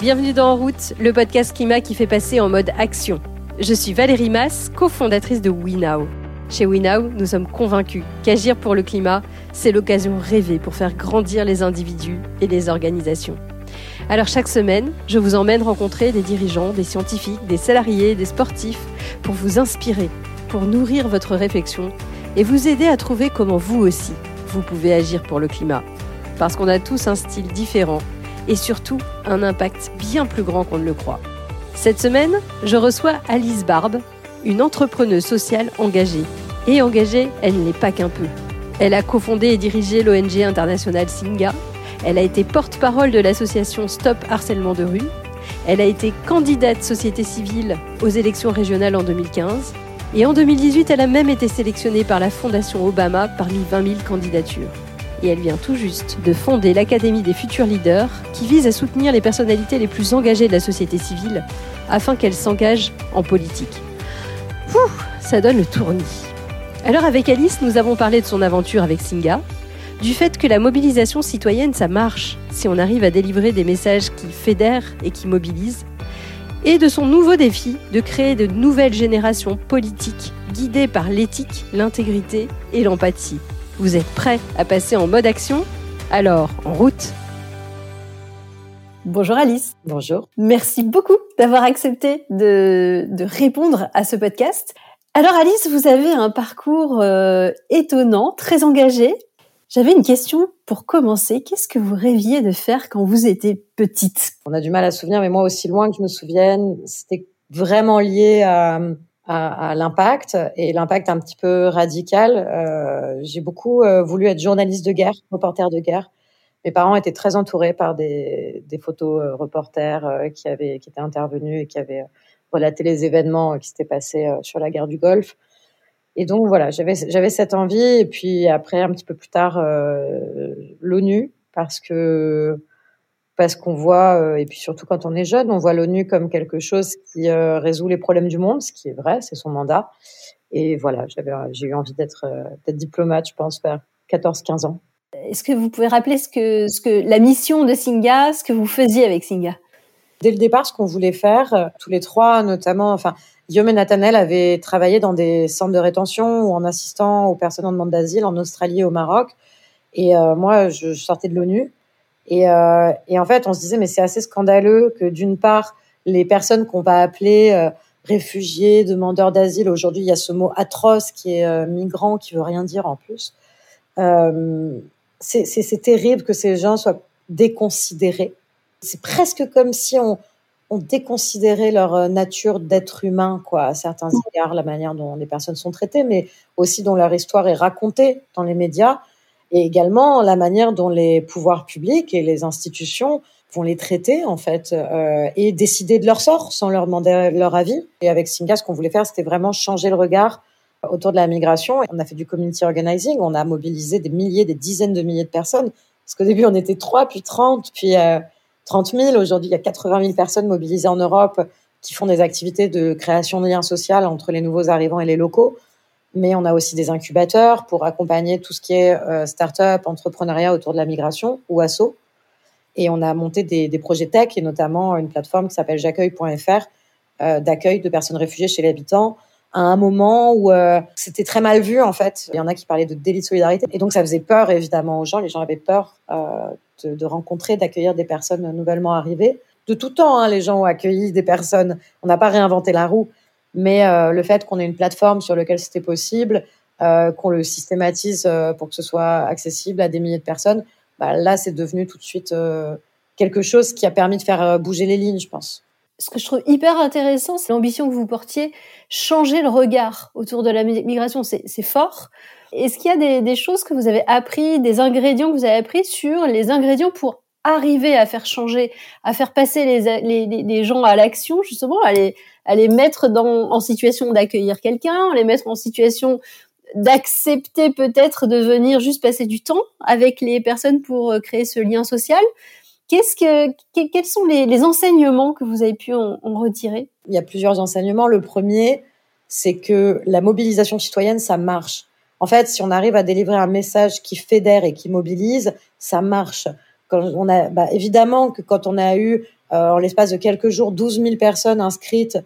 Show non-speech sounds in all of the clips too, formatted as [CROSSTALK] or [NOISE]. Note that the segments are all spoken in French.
Bienvenue dans En route, le podcast climat qui fait passer en mode action. Je suis Valérie Mass, cofondatrice de WeNow. Chez WeNow, nous sommes convaincus qu'agir pour le climat, c'est l'occasion rêvée pour faire grandir les individus et les organisations. Alors chaque semaine, je vous emmène rencontrer des dirigeants, des scientifiques, des salariés, des sportifs pour vous inspirer, pour nourrir votre réflexion et vous aider à trouver comment vous aussi, vous pouvez agir pour le climat. Parce qu'on a tous un style différent et surtout un impact bien plus grand qu'on ne le croit. Cette semaine, je reçois Alice Barbe, une entrepreneuse sociale engagée. Et engagée, elle n'est pas qu'un peu. Elle a cofondé et dirigé l'ONG internationale Singa. Elle a été porte-parole de l'association Stop Harcèlement de rue. Elle a été candidate société civile aux élections régionales en 2015. Et en 2018, elle a même été sélectionnée par la Fondation Obama parmi 20 000 candidatures et elle vient tout juste de fonder l'Académie des futurs leaders qui vise à soutenir les personnalités les plus engagées de la société civile afin qu'elles s'engagent en politique. Pouh, ça donne le tournis. Alors avec Alice, nous avons parlé de son aventure avec Singa, du fait que la mobilisation citoyenne, ça marche si on arrive à délivrer des messages qui fédèrent et qui mobilisent, et de son nouveau défi de créer de nouvelles générations politiques guidées par l'éthique, l'intégrité et l'empathie. Vous êtes prêts à passer en mode action? Alors, en route Bonjour Alice. Bonjour. Merci beaucoup d'avoir accepté de, répondre à ce podcast. Alors Alice, vous avez un parcours euh, étonnant, très engagé. J'avais une question pour commencer. Qu'est-ce que vous rêviez de faire quand vous étiez petite? On a du mal à se souvenir, mais moi aussi loin que je me souvienne, c'était vraiment lié à, à, à l'impact et l'impact un petit peu radical. Euh, j'ai beaucoup euh, voulu être journaliste de guerre, reporter de guerre. Mes parents étaient très entourés par des, des photos euh, reporters euh, qui avaient qui étaient intervenus et qui avaient relaté les événements qui s'étaient passés sur la guerre du Golfe. Et donc voilà, j'avais j'avais cette envie et puis après un petit peu plus tard l'ONU parce que parce qu'on voit, euh, et puis surtout quand on est jeune, on voit l'ONU comme quelque chose qui euh, résout les problèmes du monde, ce qui est vrai, c'est son mandat. Et voilà, j'avais, j'ai eu envie d'être, euh, d'être diplomate, je pense, vers 14-15 ans. Est-ce que vous pouvez rappeler ce que, ce que la mission de Singa, ce que vous faisiez avec Singa? Dès le départ, ce qu'on voulait faire, tous les trois, notamment, enfin, Guillaume et Nathanel avaient travaillé dans des centres de rétention ou en assistant aux personnes en demande d'asile en Australie et au Maroc. Et moi, je sortais de l'ONU et, euh, et, en fait, on se disait, mais c'est assez scandaleux que d'une part, les personnes qu'on va appeler euh, réfugiés, demandeurs d'asile, aujourd'hui, il y a ce mot atroce qui est euh, migrant, qui veut rien dire en plus. C'est terrible que ces gens soient déconsidérés. C'est presque comme si on, on déconsidérait leur nature d'être humain, quoi, à certains égards, la manière dont les personnes sont traitées, mais aussi dont leur histoire est racontée dans les médias et également la manière dont les pouvoirs publics et les institutions vont les traiter en fait euh, et décider de leur sort sans leur demander leur avis. Et avec Singa, ce qu'on voulait faire, c'était vraiment changer le regard autour de la migration. On a fait du community organizing, on a mobilisé des milliers, des dizaines de milliers de personnes. Parce qu'au début, on était trois, puis 30, puis euh, 30 000. Aujourd'hui, il y a 80 000 personnes mobilisées en Europe qui font des activités de création de liens sociaux entre les nouveaux arrivants et les locaux mais on a aussi des incubateurs pour accompagner tout ce qui est euh, start-up, entrepreneuriat autour de la migration ou asso. Et on a monté des, projets tech et notamment une plateforme qui s'appelle j'accueille.fr euh, d'accueil de personnes réfugiées chez les habitants à un moment où euh, c'était très mal vu en fait. Il y en a qui parlaient de délit de solidarité et donc ça faisait peur évidemment aux gens. Les gens avaient peur de, de, rencontrer, d'accueillir des personnes nouvellement arrivées. De tout temps, hein, les gens ont accueilli des personnes. On n'a pas réinventé la roue, mais euh, le fait qu'on ait une plateforme sur laquelle c'était possible, euh, qu'on le systématise euh, pour que ce soit accessible à des milliers de personnes, bah, là, c'est devenu tout de suite quelque chose qui a permis de faire bouger les lignes, je pense. Ce que je trouve hyper intéressant, c'est l'ambition que vous portiez, changer le regard autour de la migration, c'est fort. Est-ce qu'il y a des, des, choses que vous avez appris, des ingrédients que vous avez appris sur les ingrédients pour arriver à faire changer, à faire passer les, les, les gens à l'action, justement, à les, à les mettre dans, en situation d'accueillir quelqu'un, les mettre en situation d'accepter peut-être de venir juste passer du temps avec les personnes pour euh, créer ce lien social. Qu'est-ce que, quels sont les, les, enseignements que vous avez pu en, en retirer? Il y a plusieurs enseignements. Le premier, c'est que la mobilisation citoyenne, ça marche. En fait, si on arrive à délivrer un message qui fédère et qui mobilise, ça marche. Quand on a, bah, évidemment que quand on a eu en l'espace de quelques jours, 12 000 personnes inscrites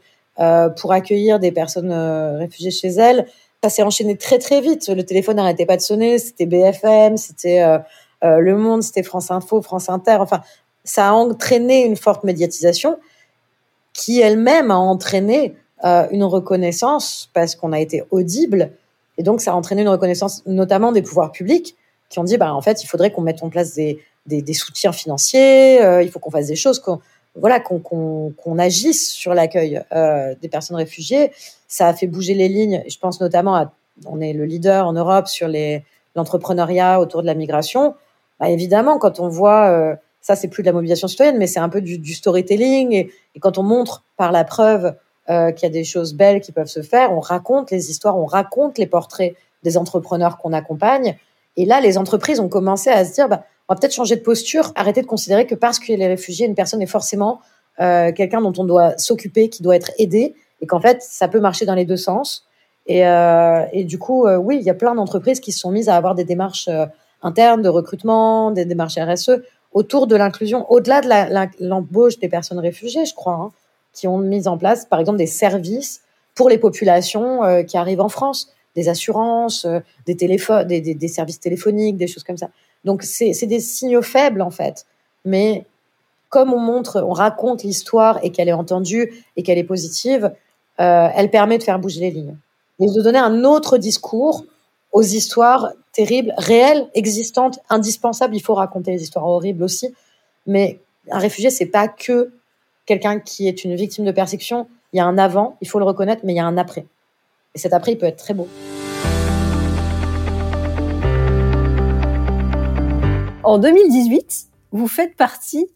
pour accueillir des personnes réfugiées chez elles. Ça s'est enchaîné très très vite. Le téléphone n'arrêtait pas de sonner. C'était BFM, c'était Le Monde, c'était France Info, France Inter. Enfin, ça a entraîné une forte médiatisation qui elle-même a entraîné euh, une reconnaissance parce qu'on a été audible. Et donc, ça a entraîné une reconnaissance notamment des pouvoirs publics qui ont dit, bah, en fait, il faudrait qu'on mette en place des, soutiens financiers, euh, il faut qu'on fasse des choses, voilà, qu'on qu'on agisse sur l'accueil euh, des personnes réfugiées. Ça a fait bouger les lignes. Je pense notamment à, on est le leader en Europe sur les l'entrepreneuriat autour de la migration. Bah, évidemment, quand on voit euh, ça, c'est plus de la mobilisation citoyenne, mais c'est un peu du, du storytelling. Et, et, quand on montre par la preuve euh, qu'il y a des choses belles qui peuvent se faire. On raconte les histoires, on raconte les portraits des entrepreneurs qu'on accompagne. Et là, les entreprises ont commencé à se dire, bah, peut-être changer de posture, arrêter de considérer que parce qu'il les réfugiés, une personne est forcément euh, quelqu'un dont on doit s'occuper, qui doit être aidé, et qu'en fait, ça peut marcher dans les deux sens. Et, euh, du coup, euh, oui, il y a plein d'entreprises qui se sont mises à avoir des démarches internes de recrutement, des démarches RSE autour de l'inclusion, au-delà de l'embauche des personnes réfugiées, je crois. Hein qui ont mis en place, par exemple, des services pour les populations qui arrivent en France, des assurances, des, services téléphoniques, des choses comme ça. Donc c'est des signaux faibles en fait, mais comme on montre, on raconte l'histoire et qu'elle est entendue et qu'elle est positive, euh, elle permet de faire bouger les lignes et de donner un autre discours aux histoires terribles, réelles, existantes, indispensables. Il faut raconter les histoires horribles aussi, mais un réfugié c'est pas que quelqu'un qui est une victime de persécution, il y a un avant, il faut le reconnaître, mais il y a un après. Et cet après, il peut être très beau. En 2018, vous faites partie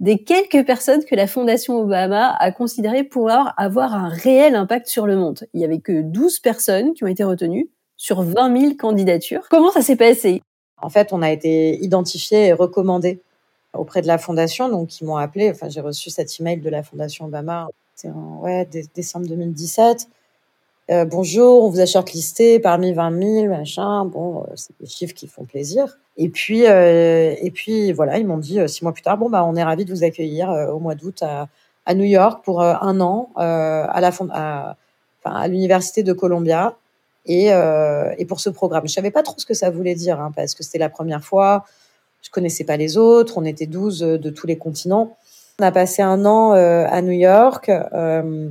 des quelques personnes que la Fondation Obama a considéré pouvoir avoir un réel impact sur le monde. Il y avait que 12 personnes qui ont été retenues sur 20 000 candidatures. Comment ça s'est passé? En fait, on a été identifié et recommandé auprès de la fondation. Donc, ils m'ont appelé. Enfin, j'ai reçu cet email de la fondation Obama. En ouais, décembre 2017. Euh, bonjour, on vous a shortlisté parmi 20 000, machin. Bon, euh, c'est des chiffres qui font plaisir. Et puis, euh, et puis voilà, ils m'ont dit euh, six mois plus tard, bon bah, on est ravis de vous accueillir euh, au mois d'août à, à, New York pour un an à la à, enfin, à l'université de Columbia et, et pour ce programme. Je savais pas trop ce que ça voulait dire hein, parce que c'était la première fois je connaissais pas les autres. On était 12 euh, de tous les continents. On a passé un an à New York, euh,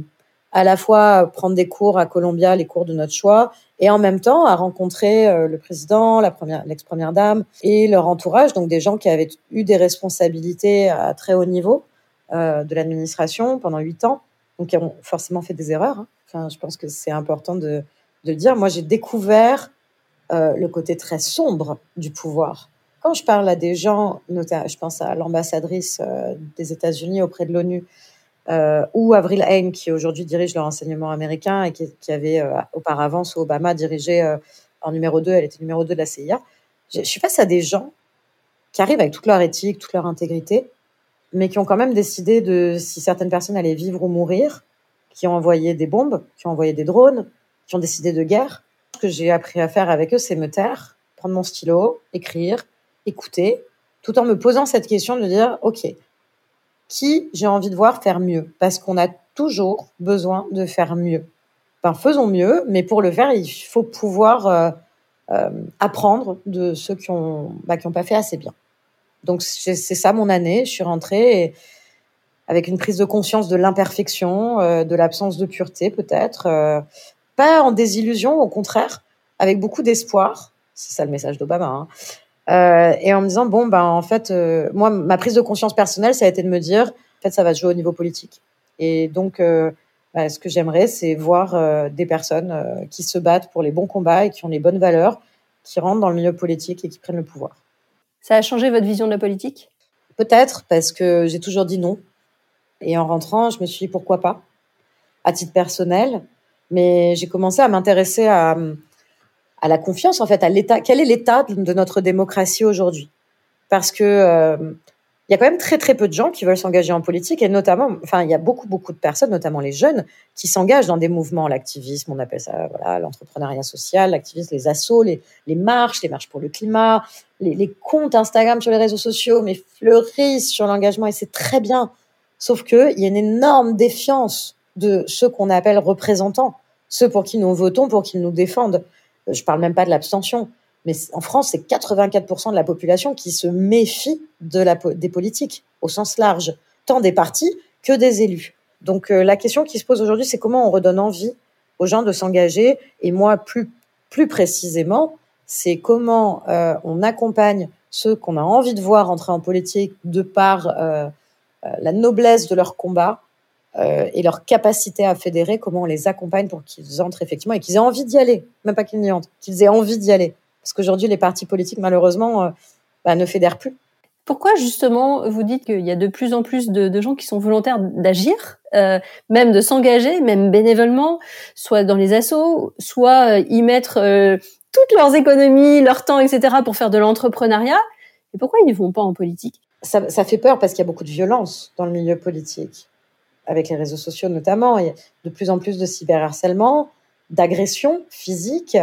à la fois prendre des cours à Columbia, les cours de notre choix, et en même temps à rencontrer le président, la première, l'ex-première dame et leur entourage, donc des gens qui avaient eu des responsabilités à très haut niveau de l'administration pendant huit ans, donc qui ont forcément fait des erreurs. Hein. Enfin, je pense que c'est important de, de dire. Moi, j'ai découvert le côté très sombre du pouvoir quand je parle à des gens, notamment, je pense à l'ambassadrice euh, des États-Unis auprès de l'ONU, euh, ou Avril Hain, qui aujourd'hui dirige le renseignement américain et qui, qui avait euh, auparavant, sous Obama, dirigé euh, en numéro 2, elle était numéro 2 de la CIA. Je, je suis face à des gens qui arrivent avec toute leur éthique, toute leur intégrité, mais qui ont quand même décidé de si certaines personnes allaient vivre ou mourir, qui ont envoyé des bombes, qui ont envoyé des drones, qui ont décidé de guerre. Ce que j'ai appris à faire avec eux, c'est me taire, prendre mon stylo, écrire, écouter, tout en me posant cette question de dire, OK, qui j'ai envie de voir faire mieux Parce qu'on a toujours besoin de faire mieux. Ben, faisons mieux, mais pour le faire, il faut pouvoir euh, euh, apprendre de ceux qui ont, bah, qui ont pas fait assez bien. Donc c'est ça mon année. Je suis rentrée et, avec une prise de conscience de l'imperfection, euh, de l'absence de pureté peut-être, euh, pas en désillusion, au contraire, avec beaucoup d'espoir. C'est ça le message d'Obama. Hein. Euh, et en me disant bon ben en fait euh, moi ma prise de conscience personnelle ça a été de me dire en fait ça va se jouer au niveau politique. Et donc euh, bah, ce que j'aimerais c'est voir euh, des personnes euh, qui se battent pour les bons combats et qui ont les bonnes valeurs qui rentrent dans le milieu politique et qui prennent le pouvoir. Ça a changé votre vision de la politique? Peut-être parce que j'ai toujours dit non. Et en rentrant je me suis dit pourquoi pas? À titre personnel. Mais j'ai commencé à m'intéresser à à la confiance en fait à l'état quel est l'état de notre démocratie aujourd'hui? Parce que euh, il y a quand même très très peu de gens qui veulent s'engager en politique et notamment enfin il y a beaucoup beaucoup de personnes notamment les jeunes qui s'engagent dans des mouvements l'activisme on appelle ça voilà l'entrepreneuriat social l'activisme les assauts les, les marches les marches pour le climat les, les comptes Instagram sur les réseaux sociaux mais fleurissent sur l'engagement et c'est très bien Sauf qu'il y a une énorme défiance de ceux qu'on appelle représentants, ceux pour qui nous votons, pour qu'ils nous défendent. Je parle même pas de l'abstention. Mais en France, c'est 84% de la population qui se méfie de la, des politiques, au sens large, tant des partis que des élus. Donc euh, la question qui se pose aujourd'hui, c'est comment on redonne envie aux gens de s'engager. Et moi, plus, plus précisément, c'est comment euh, on accompagne ceux qu'on a envie de voir entrer en politique de par euh, la noblesse de leur combat et leur capacité à fédérer, comment on les accompagne pour qu'ils entrent effectivement et qu'ils aient envie d'y aller, même pas qu'ils n'y entrent, qu'ils aient envie d'y aller. Parce qu'aujourd'hui, les partis politiques, malheureusement, euh, bah, ne fédèrent plus. Pourquoi justement vous dites qu'il y a de plus en plus de, gens qui sont volontaires d'agir, euh, même de s'engager, même bénévolement, soit dans les assos, soit euh, y mettre toutes leurs économies, leur temps, etc. pour faire de l'entrepreneuriat? Et pourquoi ils ne vont pas en politique? Ça, ça, fait peur parce qu'il y a beaucoup de violence dans le milieu politique, avec les réseaux sociaux notamment. Il y a de plus en plus de cyberharcèlement, d'agressions physiques.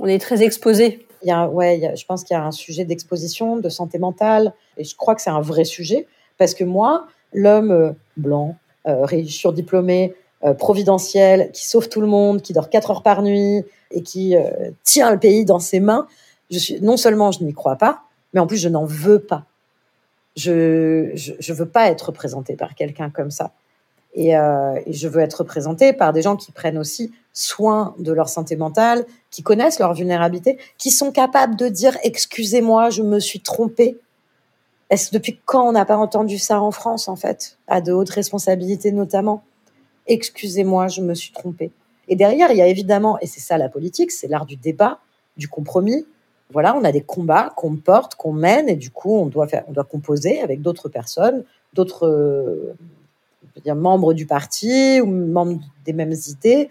On est très exposé il y a, ouais, je pense qu'il y a un sujet d'exposition, de santé mentale, et je crois que c'est un vrai sujet, parce que moi, l'homme euh, blanc, euh, riche, surdiplômé, euh, providentiel, qui sauve tout le monde, qui dort quatre heures par nuit et qui tient le pays dans ses mains, je suis, non seulement je n'y crois pas, mais en plus je n'en veux pas. Je, je veux pas être représenté par quelqu'un comme ça. Et, euh, je veux être représentée par des gens qui prennent aussi soin de leur santé mentale, qui connaissent leur vulnérabilité, qui sont capables de dire excusez-moi, je me suis trompée. Est-ce depuis quand on n'a pas entendu ça en France en fait, à de hautes responsabilités notamment? Excusez-moi, je me suis trompée. Et derrière, il y a évidemment, et c'est ça la politique, c'est l'art du débat, du compromis. Voilà, on a des combats qu'on porte, qu'on mène, et du coup, on doit faire, on doit composer avec d'autres personnes, d'autres dire membres du parti ou membres des mêmes idées.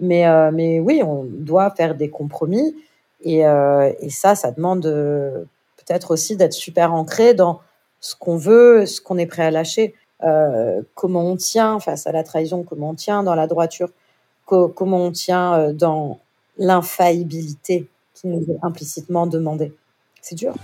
Mais, euh, mais oui, on doit faire des compromis. Et, euh, et ça, ça demande euh, peut-être aussi d'être super ancré dans ce qu'on veut, ce qu'on est prêt à lâcher, comment on tient face à la trahison, comment on tient dans la droiture, comment on tient dans l'infaillibilité qui nous est implicitement demandée. C'est dur.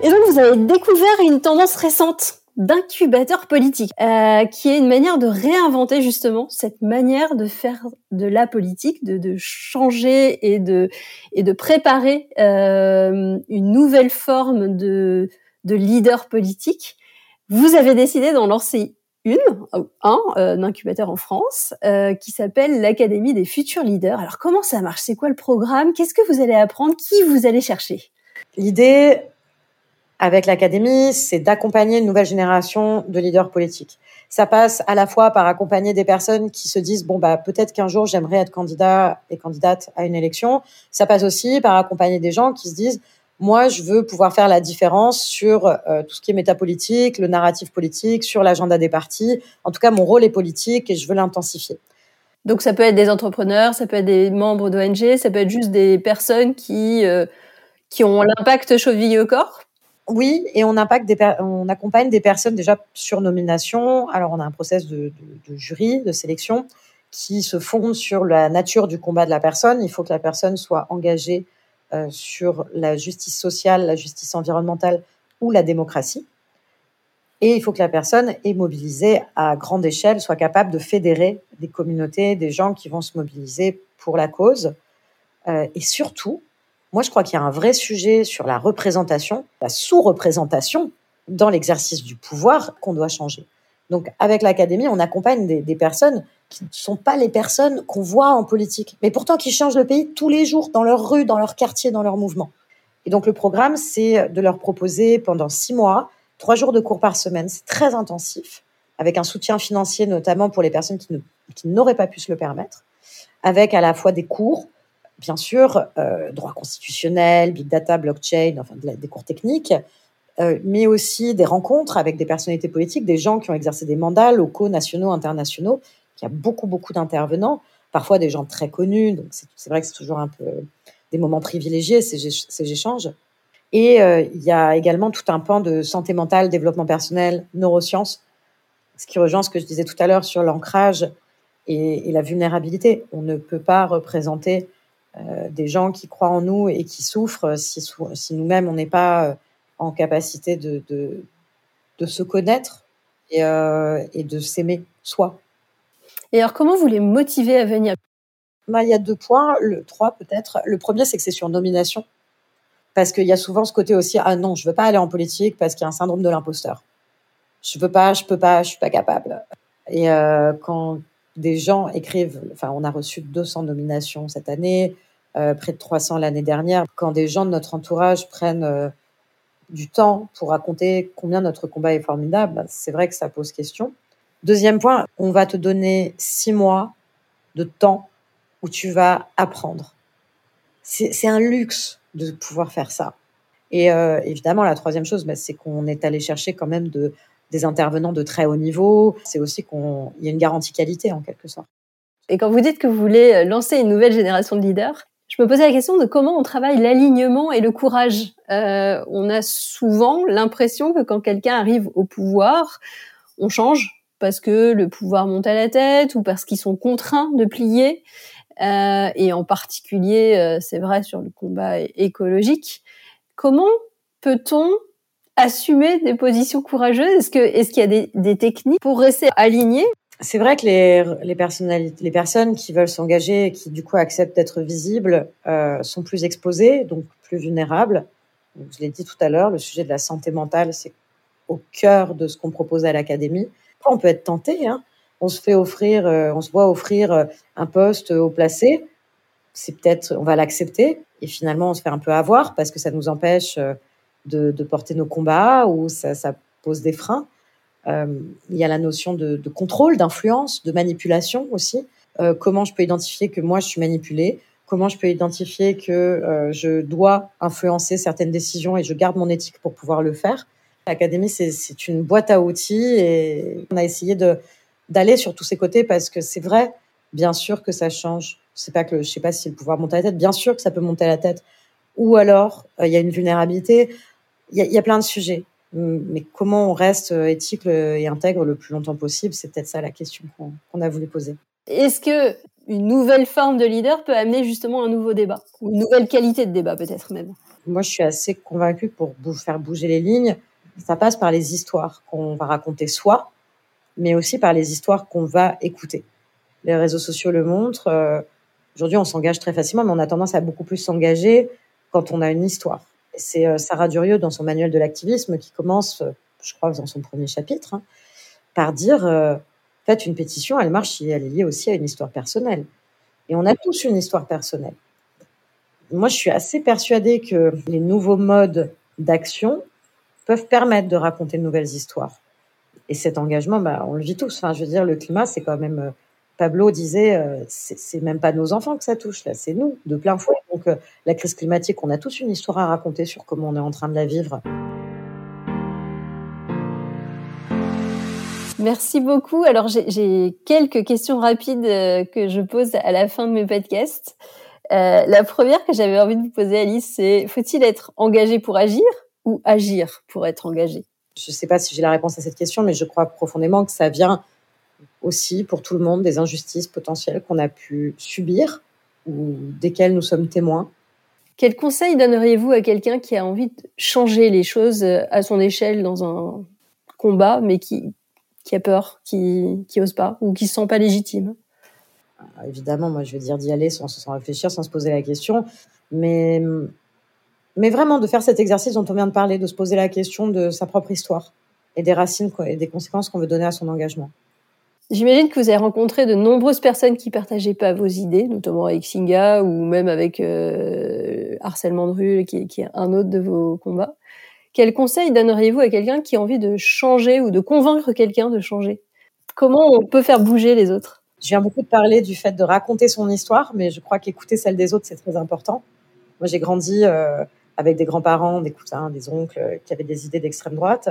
Et donc, vous avez découvert une tendance récente d'incubateur politique, euh, qui est une manière de réinventer justement cette manière de faire de la politique, de, de changer et de et de préparer euh, une nouvelle forme de de leader politique. Vous avez décidé d'en lancer une, un, euh, incubateur en France, euh, qui s'appelle l'Académie des futurs leaders. Alors comment ça marche? C'est quoi le programme? Qu'est-ce que vous allez apprendre? Qui vous allez chercher? L'idée, avec l'académie, c'est d'accompagner une nouvelle génération de leaders politiques. Ça passe à la fois par accompagner des personnes qui se disent bon bah peut-être qu'un jour j'aimerais être candidat et candidate à une élection. Ça passe aussi par accompagner des gens qui se disent moi je veux pouvoir faire la différence sur euh, tout ce qui est métapolitique, le narratif politique, sur l'agenda des partis. En tout cas, mon rôle est politique et je veux l'intensifier. Donc ça peut être des entrepreneurs, ça peut être des membres d'ONG, ça peut être juste des personnes qui euh, qui ont l'impact cheville au corps oui, et on, impacte des on accompagne des personnes déjà sur nomination. Alors, on a un process de, de, de, jury, de sélection, qui se fonde sur la nature du combat de la personne. Il faut que la personne soit engagée euh, sur la justice sociale, la justice environnementale ou la démocratie. Et il faut que la personne est mobilisée à grande échelle, soit capable de fédérer des communautés, des gens qui vont se mobiliser pour la cause. Euh, et surtout, moi, je crois qu'il y a un vrai sujet sur la représentation, la sous-représentation dans l'exercice du pouvoir qu'on doit changer. Donc, avec l'académie, on accompagne des, personnes qui ne sont pas les personnes qu'on voit en politique, mais pourtant qui changent le pays tous les jours dans leur rue, dans leur quartier, dans leur mouvement. Et donc, le programme, c'est de leur proposer pendant six mois, trois jours de cours par semaine. C'est très intensif, avec un soutien financier notamment pour les personnes qui, n'auraient pas pu se le permettre, avec à la fois des cours, bien sûr, euh, droit constitutionnel, big data, blockchain, enfin des cours techniques, euh, mais aussi des rencontres avec des personnalités politiques, des gens qui ont exercé des mandats locaux, nationaux, internationaux. Il y a beaucoup, beaucoup d'intervenants, parfois des gens très connus. Donc c'est vrai que c'est toujours un peu des moments privilégiés ces, ces échanges. Et euh, il y a également tout un pan de santé mentale, développement personnel, neurosciences, ce qui rejoint ce que je disais tout à l'heure sur l'ancrage et, et, la vulnérabilité. On ne peut pas représenter euh, des gens qui croient en nous et qui souffrent si, si nous-mêmes on n'est pas euh, en capacité de, de, se connaître et, euh, et de s'aimer soi. Et alors, comment vous les motivez à venir? Bah, Il y a deux points, le trois peut-être. Le premier, c'est que c'est sur nomination. Parce qu'il y a souvent ce côté aussi, ah non, je veux pas aller en politique parce qu'il y a un syndrome de l'imposteur. Je veux pas, je peux pas, je suis pas capable. Et euh, quand des gens écrivent, enfin, on a reçu 200 nominations cette année, euh, près de 300 l'année dernière. Quand des gens de notre entourage prennent euh, du temps pour raconter combien notre combat est formidable, bah, c'est vrai que ça pose question. Deuxième point, on va te donner six mois de temps où tu vas apprendre. C'est un luxe de pouvoir faire ça. Et euh, évidemment, la troisième chose, bah, c'est qu'on est allé chercher quand même de, des intervenants de très haut niveau. C'est aussi qu'il y a une garantie qualité en quelque sorte. Et quand vous dites que vous voulez lancer une nouvelle génération de leaders, je me posais la question de comment on travaille l'alignement et le courage. Euh, on a souvent l'impression que quand quelqu'un arrive au pouvoir, on change parce que le pouvoir monte à la tête ou parce qu'ils sont contraints de plier. Euh, et en particulier, euh, c'est vrai sur le combat écologique. Comment peut-on assumer des positions courageuses? Est-ce est-ce qu'il y a des, des techniques pour rester aligné? C'est vrai que les, les, les personnes qui veulent s'engager et qui du coup acceptent d'être visibles euh, sont plus exposées, donc plus vulnérables. je l'ai dit tout à l'heure, le sujet de la santé mentale, c'est au cœur de ce qu'on propose à l'académie. On peut être tenté, hein. on se fait offrir, euh, on se voit offrir euh, un poste au placé, c'est peut-être, on va l'accepter, et finalement on se fait un peu avoir parce que ça nous empêche euh, de, de porter nos combats ou ça, ça pose des freins. Euh, il y a la notion de, de contrôle, d'influence, de manipulation aussi. Euh, comment je peux identifier que moi je suis manipulée? Comment je peux identifier que euh, je dois influencer certaines décisions et je garde mon éthique pour pouvoir le faire? L'académie, c'est une boîte à outils et on a essayé d'aller sur tous ces côtés parce que c'est vrai, bien sûr que ça change. C'est pas que je sais pas si le pouvoir monte à la tête, bien sûr que ça peut monter à la tête. Ou alors il y a une vulnérabilité. Il y, y a, plein de sujets. Mais comment on reste euh, éthique et intègre le plus longtemps possible, c'est peut-être ça la question qu'on a voulu poser. Est-ce que une nouvelle forme de leader peut amener justement un nouveau débat? Ou une nouvelle qualité de débat peut-être même? Moi, je suis assez convaincue pour faire bouger les lignes, ça passe par les histoires qu'on va raconter soi, mais aussi par les histoires qu'on va écouter. Les réseaux sociaux le montrent. Euh, aujourd'hui, on s'engage très facilement, mais on a tendance à beaucoup plus s'engager quand on a une histoire. C'est euh, Sarah Durieux dans son manuel de l'activisme qui commence, euh, je crois, dans son premier chapitre, hein, par dire euh, faites une pétition, elle marche si elle est liée aussi à une histoire personnelle. Et on a tous une histoire personnelle. Moi, je suis assez persuadée que les nouveaux modes d'action peuvent permettre de raconter de nouvelles histoires. Et cet engagement, bah, on le vit tous. Enfin, je veux dire, le climat, c'est quand même Pablo disait, euh, c'est même pas nos enfants que ça touche, là, c'est nous, de plein fouet. Donc, euh, la crise climatique, on a tous une histoire à raconter sur comment on est en train de la vivre. Merci beaucoup. Alors, j'ai quelques questions rapides euh, que je pose à la fin de mes podcasts. la première que j'avais envie de vous poser, Alice, c'est faut-il être engagé pour agir ou agir pour être engagé? Je ne sais pas si j'ai la réponse à cette question, mais je crois profondément que ça vient aussi pour tout le monde des injustices potentielles qu'on a pu subir ou desquelles nous sommes témoins. Quel conseil donneriez-vous à quelqu'un qui a envie de changer les choses à son échelle dans un combat, mais qui, qui a peur, qui, qui ose pas ou qui se sent pas légitime? Ah, Évidemment, moi je vais dire d'y aller sans, sans réfléchir, sans se poser la question, mais, mais vraiment de faire cet exercice dont on vient de parler, de se poser la question de sa propre histoire et des racines et des conséquences qu'on veut donner à son engagement. J'imagine que vous avez rencontré de nombreuses personnes qui partageaient pas vos idées, notamment avec Singa ou même avec euh, Harcèlement de rue, qui, qui, est un autre de vos combats. Quel conseil donneriez-vous à quelqu'un qui a envie de changer ou de convaincre quelqu'un de changer? Comment on peut faire bouger les autres? Je viens beaucoup de parler du fait de raconter son histoire, mais je crois qu'écouter celle des autres, c'est très important. Moi, j'ai grandi euh, avec des grands-parents, des cousins, des oncles euh, qui avaient des idées d'extrême droite,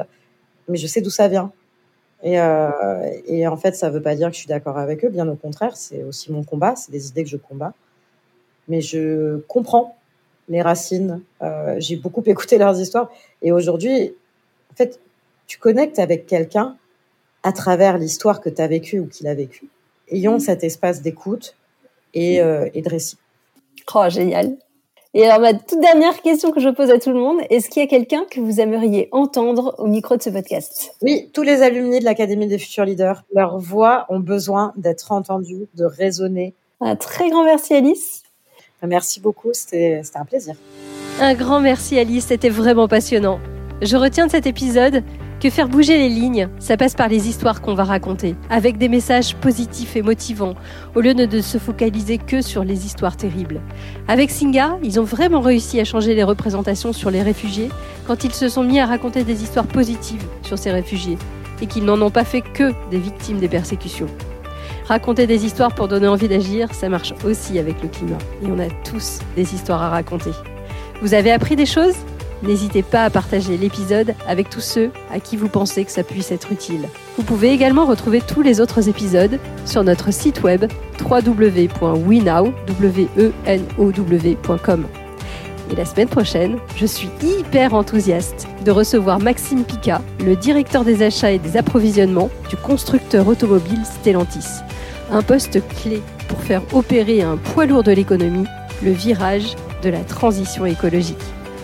mais je sais d'où ça vient. Et, euh, et, en fait, ça ne veut pas dire que je suis d'accord avec eux, bien au contraire, c'est aussi mon combat, c'est des idées que je combats. Mais je comprends les racines, euh, j'ai beaucoup [LAUGHS] écouté leurs histoires. Et aujourd'hui, en fait, tu connectes avec quelqu'un à travers l'histoire que tu as vécue ou qu'il a vécue. Ayons cet espace d'écoute et, euh, et de récit. Oh, génial. Et alors, ma toute dernière question que je pose à tout le monde, est-ce qu'il y a quelqu'un que vous aimeriez entendre au micro de ce podcast? Oui, tous les alumni de l'Académie des futurs leaders, leurs voix ont besoin d'être entendues, de résonner. Un très grand merci Alice. Merci beaucoup, c'était un plaisir. Un grand merci Alice, c'était vraiment passionnant. Je retiens de cet épisode que faire bouger les lignes, ça passe par les histoires qu'on va raconter, avec des messages positifs et motivants, au lieu de se focaliser que sur les histoires terribles. Avec Singa, ils ont vraiment réussi à changer les représentations sur les réfugiés quand ils se sont mis à raconter des histoires positives sur ces réfugiés, et qu'ils n'en ont pas fait que des victimes des persécutions. Raconter des histoires pour donner envie d'agir, ça marche aussi avec le climat, et on a tous des histoires à raconter. Vous avez appris des choses? N'hésitez pas à partager l'épisode avec tous ceux à qui vous pensez que ça puisse être utile. Vous pouvez également retrouver tous les autres épisodes sur notre site web www.wenow.com. Et la semaine prochaine, je suis hyper enthousiaste de recevoir Maxime Pica, le directeur des achats et des approvisionnements du constructeur automobile Stellantis. Un poste clé pour faire opérer un poids lourd de l'économie, le virage de la transition écologique.